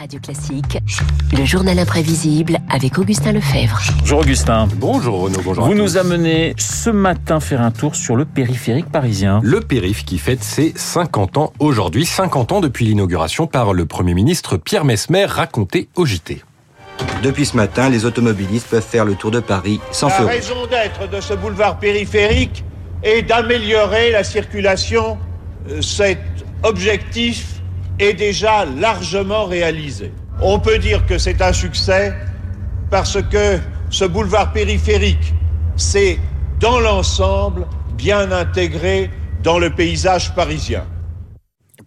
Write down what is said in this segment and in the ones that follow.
Radio Classique, le journal imprévisible avec Augustin Lefebvre. Bonjour Augustin. Bonjour Renaud, bonjour. Vous nous amenez ce matin faire un tour sur le périphérique parisien. Le périph qui fête ses 50 ans aujourd'hui, 50 ans depuis l'inauguration par le Premier ministre Pierre Mesmer, raconté au JT. Depuis ce matin, les automobilistes peuvent faire le tour de Paris sans feu. La raison d'être de ce boulevard périphérique est d'améliorer la circulation. Euh, Cet objectif est déjà largement réalisé. On peut dire que c'est un succès parce que ce boulevard périphérique s'est, dans l'ensemble, bien intégré dans le paysage parisien.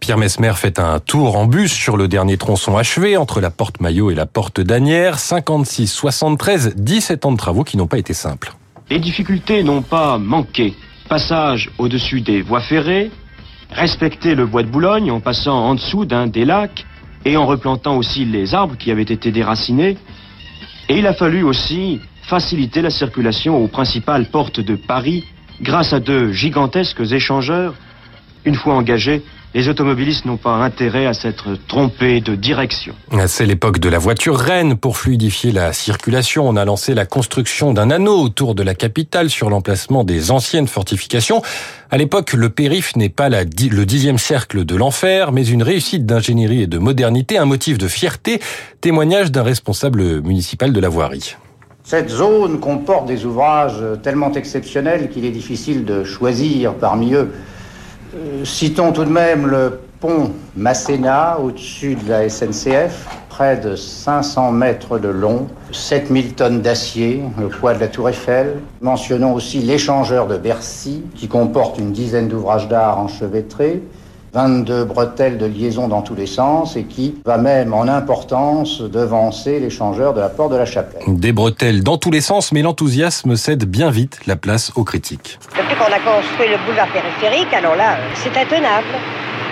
Pierre Mesmer fait un tour en bus sur le dernier tronçon achevé entre la porte Maillot et la porte d'Anières. 56, 73, 17 ans de travaux qui n'ont pas été simples. Les difficultés n'ont pas manqué. Passage au-dessus des voies ferrées, respecter le bois de Boulogne en passant en dessous d'un des lacs et en replantant aussi les arbres qui avaient été déracinés. Et il a fallu aussi faciliter la circulation aux principales portes de Paris grâce à de gigantesques échangeurs. Une fois engagés, les automobilistes n'ont pas intérêt à s'être trompés de direction. C'est l'époque de la voiture reine. Pour fluidifier la circulation, on a lancé la construction d'un anneau autour de la capitale sur l'emplacement des anciennes fortifications. À l'époque, le périph n'est pas la di- le dixième cercle de l'enfer, mais une réussite d'ingénierie et de modernité, un motif de fierté, témoignage d'un responsable municipal de la voirie. Cette zone comporte des ouvrages tellement exceptionnels qu'il est difficile de choisir parmi eux. Euh, citons tout de même le pont Masséna au-dessus de la SNCF, près de 500 mètres de long, 7000 tonnes d'acier, le poids de la tour Eiffel. Mentionnons aussi l'échangeur de Bercy, qui comporte une dizaine d'ouvrages d'art enchevêtrés, 22 bretelles de liaison dans tous les sens et qui va même en importance devancer l'échangeur de la porte de la Chapelle. Des bretelles dans tous les sens, mais l'enthousiasme cède bien vite la place aux critiques. Qu'on a construit le boulevard périphérique, alors là, euh, c'est intenable.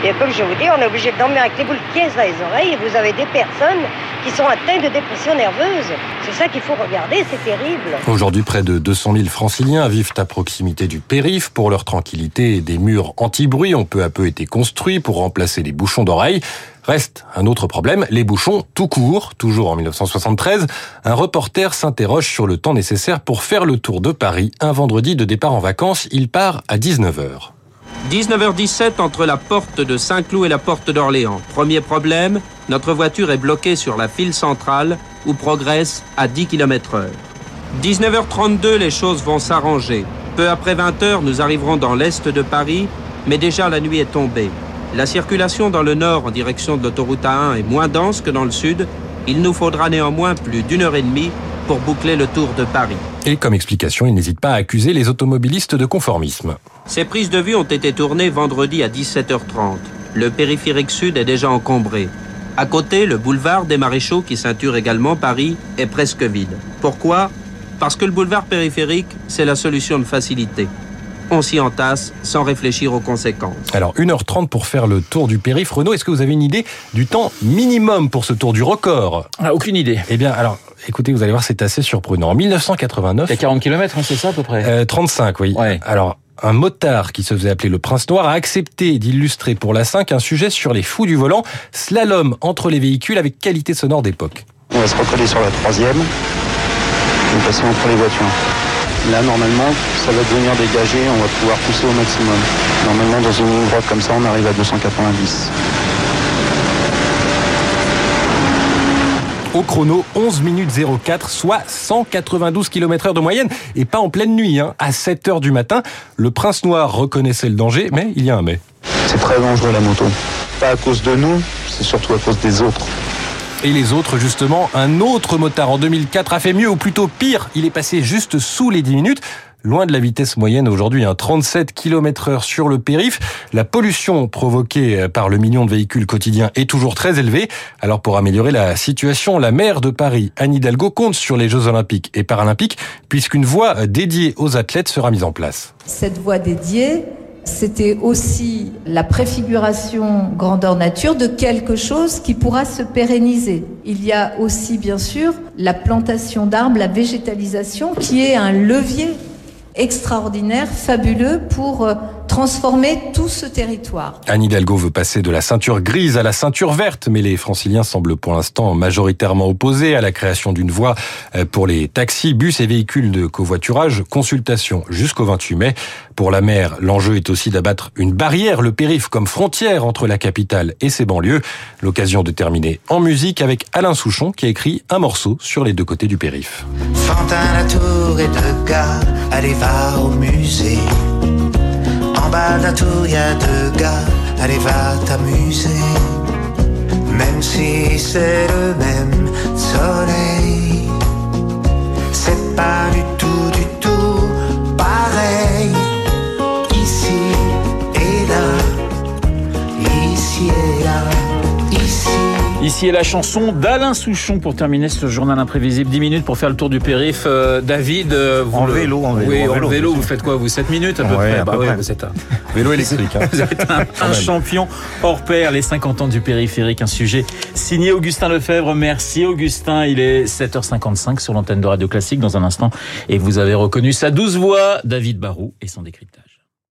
Et comme je vous dis, on est obligé de dormir avec les boules qui dans les oreilles et vous avez des personnes qui sont atteintes de dépression nerveuse. C'est ça qu'il faut regarder, c'est terrible. Aujourd'hui, près de 200 000 franciliens vivent à proximité du périph. Pour leur tranquillité, des murs anti-bruit ont peu à peu été construits pour remplacer les bouchons d'oreilles. Reste un autre problème, les bouchons tout court. Toujours en 1973, un reporter s'interroge sur le temps nécessaire pour faire le tour de Paris. Un vendredi de départ en vacances, il part à 19h. 19h17 entre la porte de Saint-Cloud et la porte d'Orléans. Premier problème, notre voiture est bloquée sur la file centrale où progresse à 10 km heure. 19h32, les choses vont s'arranger. Peu après 20h, nous arriverons dans l'est de Paris, mais déjà la nuit est tombée. La circulation dans le nord en direction de l'autoroute A1 est moins dense que dans le sud. Il nous faudra néanmoins plus d'une heure et demie pour boucler le tour de Paris. Et comme explication, il n'hésite pas à accuser les automobilistes de conformisme. Ces prises de vue ont été tournées vendredi à 17h30. Le périphérique sud est déjà encombré. À côté, le boulevard des Maréchaux, qui ceinture également Paris, est presque vide. Pourquoi? Parce que le boulevard périphérique, c'est la solution de facilité. On s'y entasse sans réfléchir aux conséquences. Alors, 1h30 pour faire le tour du périph. Renaud, est-ce que vous avez une idée du temps minimum pour ce tour du record? Ah, aucune idée. Eh bien, alors, écoutez, vous allez voir, c'est assez surprenant. En 1989... Il y a 40 km, c'est ça à peu près? Euh, 35, oui. Ouais. Alors, un motard qui se faisait appeler le Prince Noir a accepté d'illustrer pour la 5 un sujet sur les fous du volant, slalom entre les véhicules avec qualité sonore d'époque. On va se recoller sur la troisième et passer entre les voitures. Là, normalement, ça va devenir dégagé, on va pouvoir pousser au maximum. Normalement, dans une ligne droite comme ça, on arrive à 290. Au chrono, 11 minutes 04, soit 192 km heure de moyenne, et pas en pleine nuit, hein, à 7 heures du matin. Le Prince Noir reconnaissait le danger, mais il y a un mais. C'est très dangereux la moto. Pas à cause de nous, c'est surtout à cause des autres. Et les autres, justement, un autre motard en 2004 a fait mieux, ou plutôt pire. Il est passé juste sous les 10 minutes. Loin de la vitesse moyenne aujourd'hui, un 37 km heure sur le périph. La pollution provoquée par le million de véhicules quotidiens est toujours très élevée. Alors pour améliorer la situation, la maire de Paris, Anne Hidalgo, compte sur les Jeux Olympiques et Paralympiques, puisqu'une voie dédiée aux athlètes sera mise en place. Cette voie dédiée, c'était aussi la préfiguration grandeur nature de quelque chose qui pourra se pérenniser. Il y a aussi bien sûr la plantation d'arbres, la végétalisation qui est un levier extraordinaire, fabuleux pour transformer tout ce territoire. Anne Hidalgo veut passer de la ceinture grise à la ceinture verte, mais les franciliens semblent pour l'instant majoritairement opposés à la création d'une voie euh, pour les taxis, bus et véhicules de covoiturage. Consultation jusqu'au 28 mai. Pour la mer, l'enjeu est aussi d'abattre une barrière, le périph' comme frontière entre la capitale et ses banlieues. L'occasion de terminer en musique avec Alain Souchon qui a écrit un morceau sur les deux côtés du périph'. Fantin, la tour et de gars, allez va au musée. De la tour, y a deux gars, allez va t'amuser. Même si c'est le même soleil, Ici est la chanson d'Alain Souchon pour terminer ce journal imprévisible. 10 minutes pour faire le tour du périph. Euh, David, euh, vous En le- vélo, en vélo, Oui, en vélo, vélo, vous faites quoi Vous 7 minutes à peu Ouais, près à Bah peu ouais, près. vous êtes un, Vélo électrique. hein. vous êtes un, champion hors pair, les 50 ans du périphérique, un sujet signé Augustin Lefebvre. Merci Augustin, il est 7h55 sur l'antenne de Radio Classique dans un instant et vous avez reconnu sa douce voix, David Barou et son décryptage.